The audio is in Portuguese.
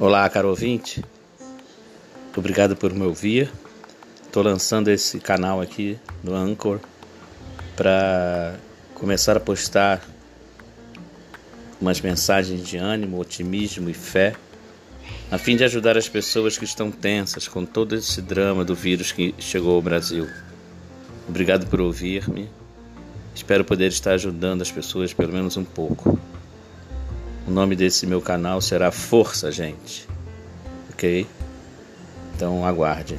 Olá, caro ouvinte. Obrigado por me ouvir. Estou lançando esse canal aqui no Anchor para começar a postar umas mensagens de ânimo, otimismo e fé, a fim de ajudar as pessoas que estão tensas com todo esse drama do vírus que chegou ao Brasil. Obrigado por ouvir-me. Espero poder estar ajudando as pessoas pelo menos um pouco. O nome desse meu canal será Força, gente. Ok? Então aguarde.